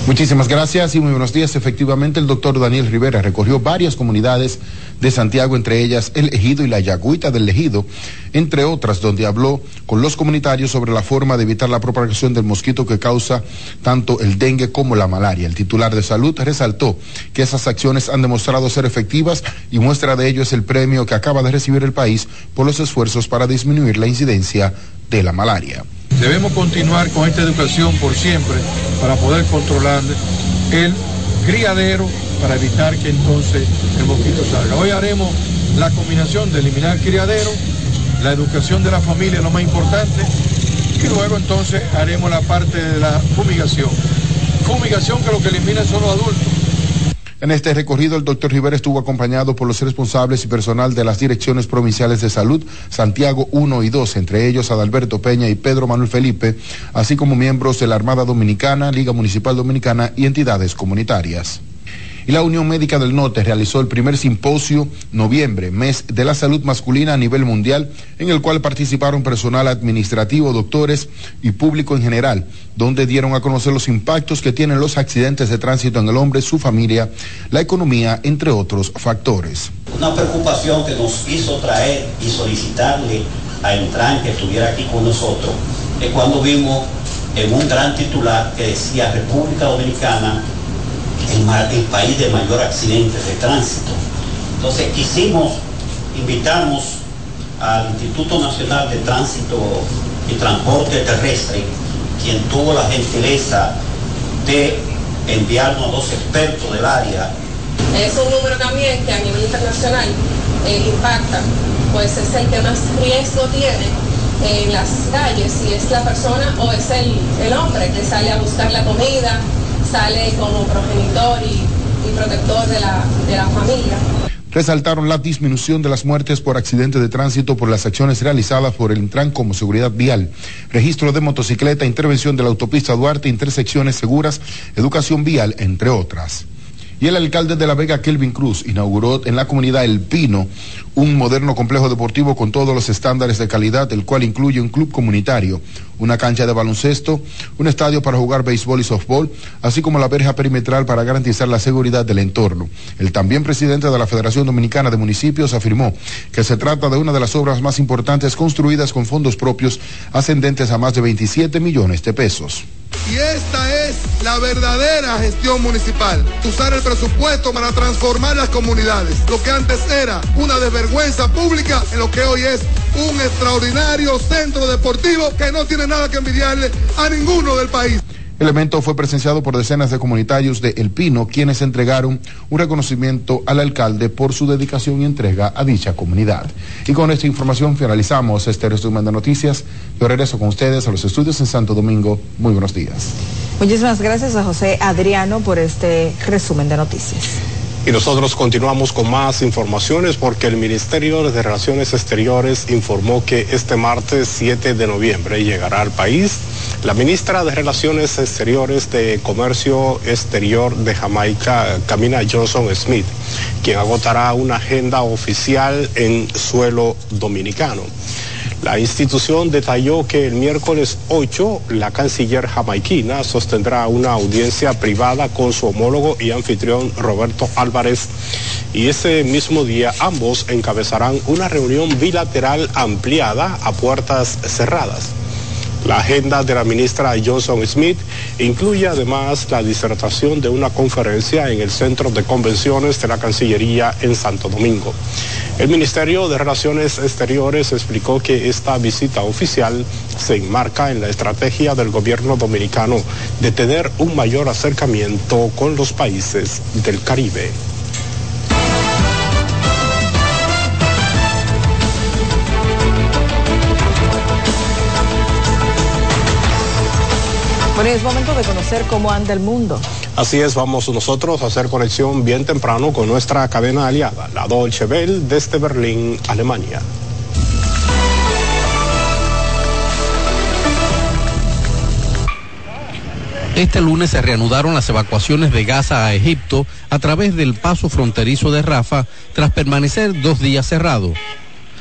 Muchísimas gracias y muy buenos días. Efectivamente, el doctor Daniel Rivera recorrió varias comunidades de Santiago, entre ellas el Ejido y la Yagüita del Ejido, entre otras, donde habló con los comunitarios sobre la forma de evitar la propagación del mosquito que causa tanto el dengue como la malaria. El titular de salud resaltó que esas acciones han demostrado ser efectivas y muestra de ello es el premio que acaba de recibir el país por los esfuerzos para disminuir la incidencia de la malaria. Debemos continuar con esta educación por siempre para poder controlar el criadero para evitar que entonces el mosquito salga. Hoy haremos la combinación de eliminar el criadero, la educación de la familia, lo más importante, y luego entonces haremos la parte de la fumigación. fumigación que lo que elimina son los adultos. En este recorrido, el doctor Rivera estuvo acompañado por los responsables y personal de las direcciones provinciales de salud, Santiago 1 y 2, entre ellos Adalberto Peña y Pedro Manuel Felipe, así como miembros de la Armada Dominicana, Liga Municipal Dominicana y entidades comunitarias y la Unión Médica del Norte realizó el primer simposio noviembre, mes de la salud masculina a nivel mundial, en el cual participaron personal administrativo, doctores y público en general, donde dieron a conocer los impactos que tienen los accidentes de tránsito en el hombre, su familia, la economía, entre otros factores. Una preocupación que nos hizo traer y solicitarle a Entran que estuviera aquí con nosotros es cuando vimos en un gran titular que decía República Dominicana el, país de mayor accidentes de tránsito. Entonces quisimos, invitamos al Instituto Nacional de Tránsito y Transporte Terrestre, quien tuvo la gentileza de enviarnos a dos expertos del área. Es un número también que a nivel internacional eh, impacta, pues es el que más riesgo tiene en las calles, si es la persona o es el, el hombre que sale a buscar la comida, sale como progenitor y, protector de la, de la familia resaltaron la disminución de las muertes por accidente de tránsito por las acciones realizadas por el Intran como seguridad vial, registro de motocicleta, intervención de la autopista Duarte, intersecciones seguras, educación vial, entre otras. Y el alcalde de La Vega, Kelvin Cruz, inauguró en la comunidad El Pino un moderno complejo deportivo con todos los estándares de calidad, el cual incluye un club comunitario, una cancha de baloncesto, un estadio para jugar béisbol y softball, así como la verja perimetral para garantizar la seguridad del entorno. El también presidente de la Federación Dominicana de Municipios afirmó que se trata de una de las obras más importantes construidas con fondos propios ascendentes a más de 27 millones de pesos. La verdadera gestión municipal. Usar el presupuesto para transformar las comunidades. Lo que antes era una desvergüenza pública, en lo que hoy es un extraordinario centro deportivo que no tiene nada que envidiarle a ninguno del país. El evento fue presenciado por decenas de comunitarios de El Pino, quienes entregaron un reconocimiento al alcalde por su dedicación y entrega a dicha comunidad. Y con esta información finalizamos este resumen de noticias. Yo regreso con ustedes a los estudios en Santo Domingo. Muy buenos días. Muchísimas gracias a José Adriano por este resumen de noticias. Y nosotros continuamos con más informaciones porque el Ministerio de Relaciones Exteriores informó que este martes 7 de noviembre llegará al país la ministra de Relaciones Exteriores de Comercio Exterior de Jamaica, Camina Johnson Smith, quien agotará una agenda oficial en suelo dominicano. La institución detalló que el miércoles 8 la canciller jamaiquina sostendrá una audiencia privada con su homólogo y anfitrión Roberto Álvarez y ese mismo día ambos encabezarán una reunión bilateral ampliada a puertas cerradas. La agenda de la ministra Johnson Smith incluye además la disertación de una conferencia en el Centro de Convenciones de la Cancillería en Santo Domingo. El Ministerio de Relaciones Exteriores explicó que esta visita oficial se enmarca en la estrategia del gobierno dominicano de tener un mayor acercamiento con los países del Caribe. Bueno, es momento de conocer cómo anda el mundo. Así es, vamos nosotros a hacer conexión bien temprano con nuestra cadena aliada, la Deutsche Welle, desde Berlín, Alemania. Este lunes se reanudaron las evacuaciones de Gaza a Egipto a través del paso fronterizo de Rafa tras permanecer dos días cerrado.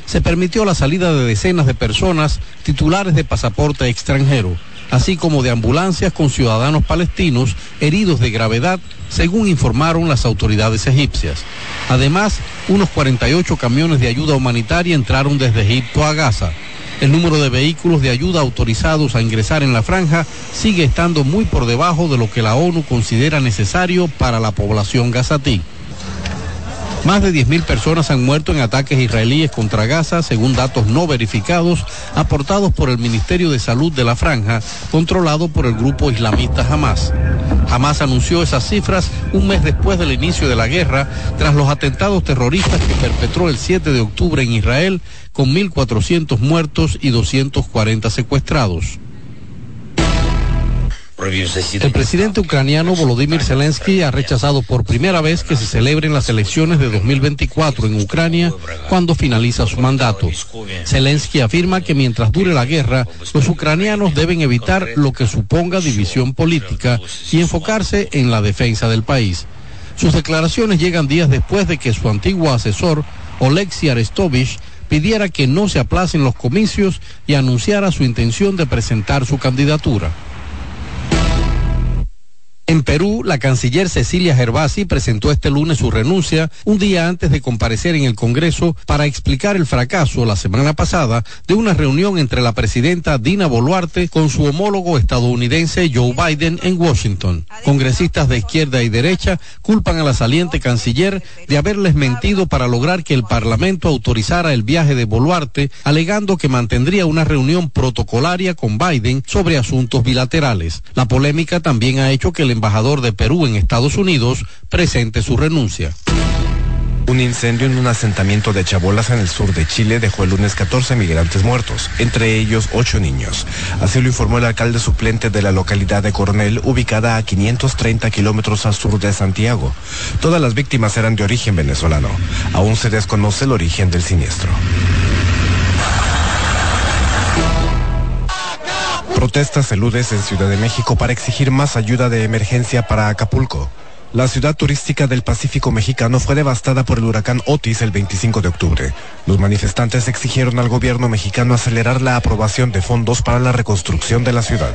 Se permitió la salida de decenas de personas titulares de pasaporte extranjero, así como de ambulancias con ciudadanos palestinos heridos de gravedad, según informaron las autoridades egipcias. Además, unos 48 camiones de ayuda humanitaria entraron desde Egipto a Gaza. El número de vehículos de ayuda autorizados a ingresar en la franja sigue estando muy por debajo de lo que la ONU considera necesario para la población gazatí. Más de 10.000 personas han muerto en ataques israelíes contra Gaza, según datos no verificados aportados por el Ministerio de Salud de la Franja, controlado por el grupo islamista Hamas. Hamas anunció esas cifras un mes después del inicio de la guerra, tras los atentados terroristas que perpetró el 7 de octubre en Israel, con 1.400 muertos y 240 secuestrados. El presidente ucraniano Volodymyr Zelensky ha rechazado por primera vez que se celebren las elecciones de 2024 en Ucrania cuando finaliza su mandato. Zelensky afirma que mientras dure la guerra, los ucranianos deben evitar lo que suponga división política y enfocarse en la defensa del país. Sus declaraciones llegan días después de que su antiguo asesor, Oleksiy Arestovich, pidiera que no se aplacen los comicios y anunciara su intención de presentar su candidatura. En Perú, la canciller Cecilia Gervasi presentó este lunes su renuncia un día antes de comparecer en el Congreso para explicar el fracaso la semana pasada de una reunión entre la presidenta Dina Boluarte con su homólogo estadounidense Joe Biden en Washington. Congresistas de izquierda y derecha culpan a la saliente canciller de haberles mentido para lograr que el Parlamento autorizara el viaje de Boluarte, alegando que mantendría una reunión protocolaria con Biden sobre asuntos bilaterales. La polémica también ha hecho que el embajador de Perú en Estados Unidos presente su renuncia. Un incendio en un asentamiento de chabolas en el sur de Chile dejó el lunes 14 migrantes muertos, entre ellos 8 niños. Así lo informó el alcalde suplente de la localidad de Coronel, ubicada a 530 kilómetros al sur de Santiago. Todas las víctimas eran de origen venezolano. Aún se desconoce el origen del siniestro. Protestas eludes en Ciudad de México para exigir más ayuda de emergencia para Acapulco. La ciudad turística del Pacífico mexicano fue devastada por el huracán Otis el 25 de octubre. Los manifestantes exigieron al gobierno mexicano acelerar la aprobación de fondos para la reconstrucción de la ciudad.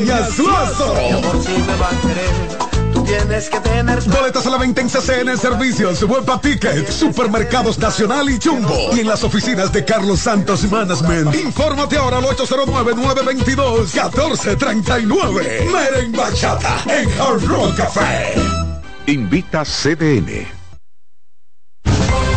Mi amor, si me va a querer. Tú tienes que tener Boletas a la venta en CCN Servicios, Huepa Ticket, Supermercados Nacional y Jumbo. Y en las oficinas de Carlos Santos Management. Infórmate ahora al 809-922-1439. Meren Bachata en Hard Rock Café. Invita CDN.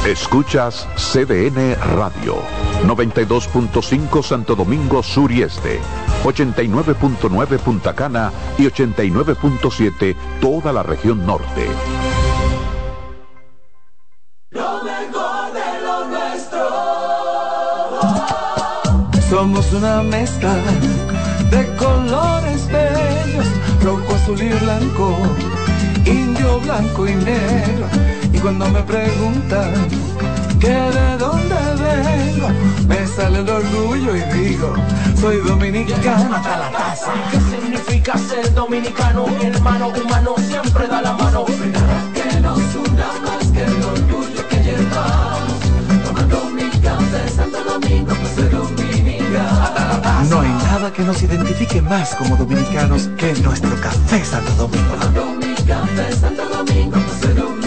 Escuchas CDN Radio. 92.5 Santo Domingo Sur y Este. 89.9 Punta Cana y 89.7 toda la región norte. lo mejor de lo nuestro. Somos una mezcla de colores bellos, rojo, azul y blanco, indio, blanco y negro. Y cuando me preguntan que de dónde vengo, me sale el orgullo y digo, soy dominicano hasta la casa. ¿Qué significa ser dominicano? Mi hermano humano siempre da la mano. Nada que nos una más que el orgullo que llevamos. Tomando mi café Santo Domingo, pues soy dominicano. No hay nada que nos identifique más como dominicanos que nuestro café Santo Domingo. Tomando mi café Santo Domingo, pues soy dominicano.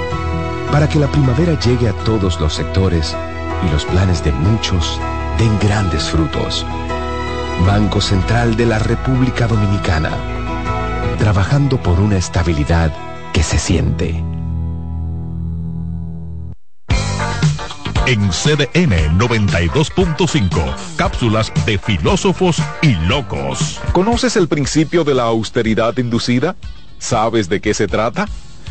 Para que la primavera llegue a todos los sectores y los planes de muchos den grandes frutos. Banco Central de la República Dominicana. Trabajando por una estabilidad que se siente. En CDN 92.5, cápsulas de filósofos y locos. ¿Conoces el principio de la austeridad inducida? ¿Sabes de qué se trata?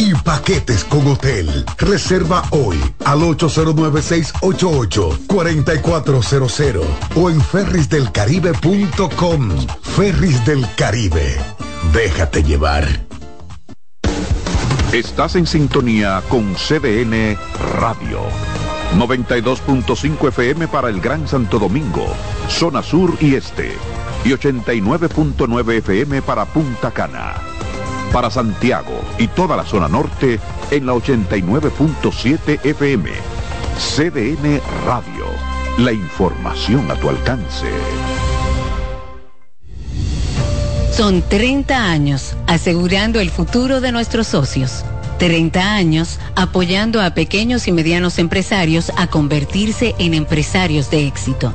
y paquetes con hotel. Reserva hoy al 809-688-4400 o en ferrisdelcaribe.com. Ferris del Caribe. Déjate llevar. Estás en sintonía con CDN Radio. 92.5 FM para el Gran Santo Domingo, zona sur y este. Y 89.9 FM para Punta Cana. Para Santiago y toda la zona norte en la 89.7 FM. CDN Radio. La información a tu alcance. Son 30 años asegurando el futuro de nuestros socios. 30 años apoyando a pequeños y medianos empresarios a convertirse en empresarios de éxito.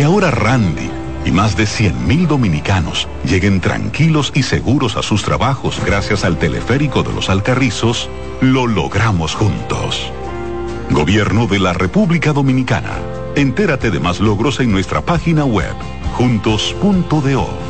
Que ahora Randy y más de 100.000 dominicanos lleguen tranquilos y seguros a sus trabajos gracias al teleférico de los Alcarrizos, lo logramos juntos. Gobierno de la República Dominicana. Entérate de más logros en nuestra página web, juntos.do.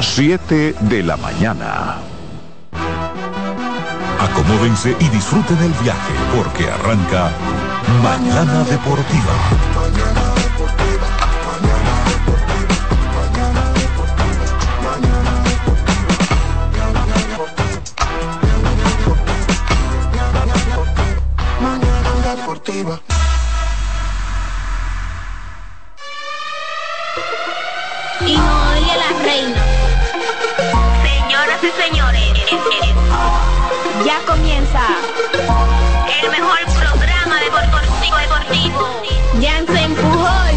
7 de la mañana. Acomódense y disfruten el viaje porque arranca Mañana Deportiva. Ya comienza el mejor programa deportivo deportivo. Jansen Pujol,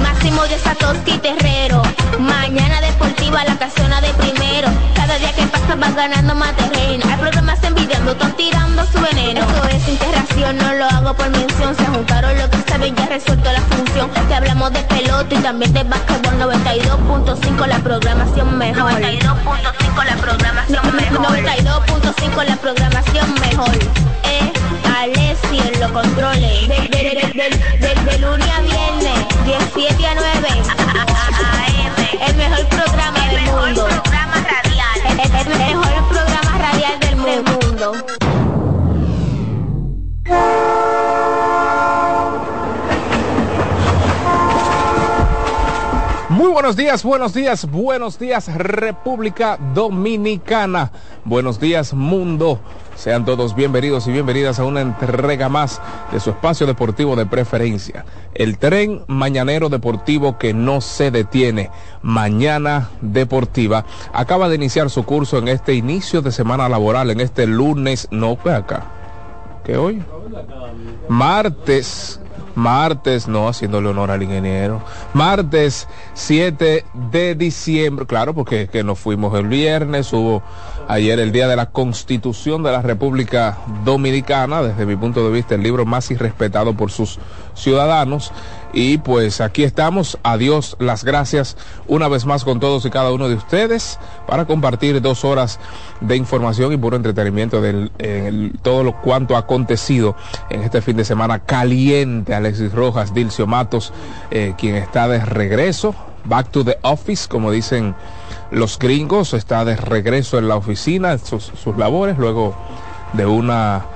Máximo de Satoshi Terrero. Mañana deportiva la casona de primero. Cada día que pasa vas ganando más terreno. Hay programas envidiando, están tirando su veneno. Eso es interacción, no lo hago por mención. Se juntaron lo que ya resuelto la función. Te hablamos de pelota y también de básquetbol 92.5 la programación mejor. 92.5 la programación mejor. 92.5 la programación mejor. Eh, Alessi en los controles. De, de, de, de, de- de lunes a viernes, 17 a 9. El mejor programa del mundo. El, el- el mejor programa radial del mundo. Muy buenos días, buenos días, buenos días República Dominicana. Buenos días mundo. Sean todos bienvenidos y bienvenidas a una entrega más de su espacio deportivo de preferencia. El tren mañanero deportivo que no se detiene. Mañana Deportiva acaba de iniciar su curso en este inicio de semana laboral, en este lunes, no, acá. ¿Qué hoy? Martes, martes, no, haciéndole honor al ingeniero. Martes 7 de diciembre, claro, porque que nos fuimos el viernes, hubo ayer el Día de la Constitución de la República Dominicana, desde mi punto de vista el libro más irrespetado por sus ciudadanos. Y pues aquí estamos, adiós, las gracias una vez más con todos y cada uno de ustedes para compartir dos horas de información y puro entretenimiento de todo lo cuanto ha acontecido en este fin de semana caliente. Alexis Rojas, Dilcio Matos, eh, quien está de regreso, back to the office, como dicen los gringos, está de regreso en la oficina, sus, sus labores, luego de una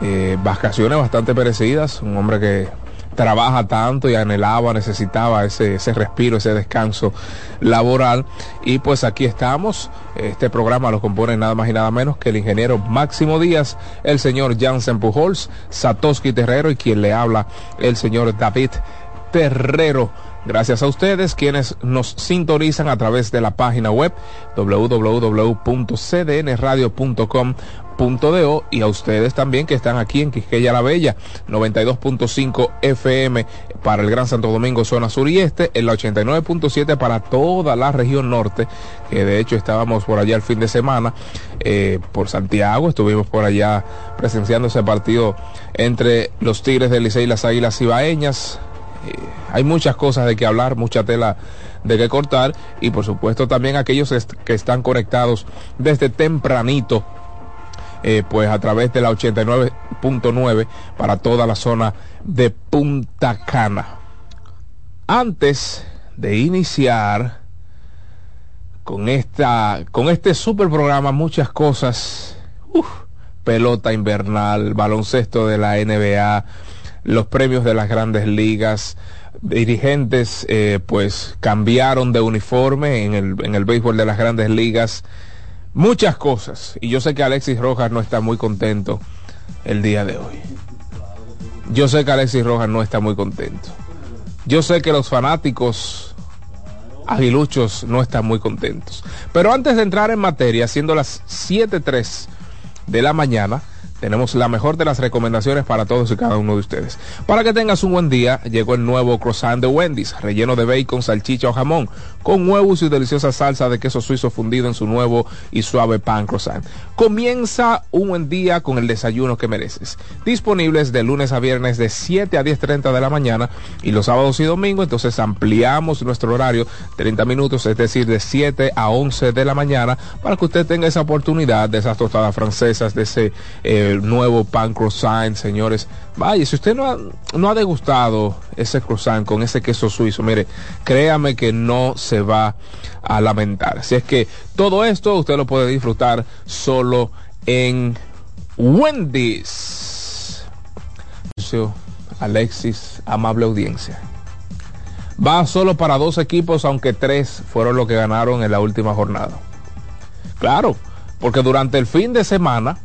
eh, vacaciones bastante merecidas, un hombre que trabaja tanto y anhelaba, necesitaba ese, ese respiro, ese descanso laboral. Y pues aquí estamos. Este programa lo compone nada más y nada menos que el ingeniero Máximo Díaz, el señor Jansen Pujols, Satoshi Terrero y quien le habla, el señor David Terrero. Gracias a ustedes quienes nos sintonizan a través de la página web y a ustedes también que están aquí en Quisqueya la Bella, 92.5 FM para el Gran Santo Domingo, zona sur y este, en la 89.7 para toda la región norte, que de hecho estábamos por allá el fin de semana, eh, por Santiago, estuvimos por allá presenciando ese partido entre los Tigres del Licey y las Águilas Ibaeñas, eh, hay muchas cosas de que hablar, mucha tela de que cortar y por supuesto también aquellos que están conectados desde tempranito, eh, pues a través de la 89.9 para toda la zona de Punta Cana. Antes de iniciar con esta, con este super programa, muchas cosas, uf, pelota invernal, baloncesto de la NBA, los premios de las grandes ligas, dirigentes eh, pues cambiaron de uniforme en el, en el béisbol de las grandes ligas, muchas cosas. Y yo sé que Alexis Rojas no está muy contento el día de hoy. Yo sé que Alexis Rojas no está muy contento. Yo sé que los fanáticos aguiluchos no están muy contentos. Pero antes de entrar en materia, siendo las 7.03 de la mañana, tenemos la mejor de las recomendaciones para todos y cada uno de ustedes. Para que tengas un buen día, llegó el nuevo croissant de Wendy's, relleno de bacon, salchicha o jamón, con huevos y deliciosa salsa de queso suizo fundido en su nuevo y suave pan croissant. Comienza un buen día con el desayuno que mereces. Disponibles de lunes a viernes de 7 a 10.30 de la mañana y los sábados y domingos, entonces ampliamos nuestro horario 30 minutos, es decir, de 7 a 11 de la mañana, para que usted tenga esa oportunidad de esas tostadas francesas, de ese... Eh, nuevo pan croissant, señores. Vaya, si usted no ha, no ha degustado ese croissant con ese queso suizo, mire, créame que no se va a lamentar. Así es que todo esto usted lo puede disfrutar solo en Wendy's. Alexis, amable audiencia. Va solo para dos equipos, aunque tres fueron los que ganaron en la última jornada. Claro, porque durante el fin de semana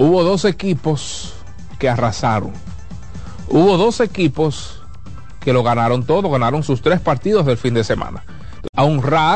hubo dos equipos que arrasaron. Hubo dos equipos que lo ganaron todo, ganaron sus tres partidos del fin de semana. A honrar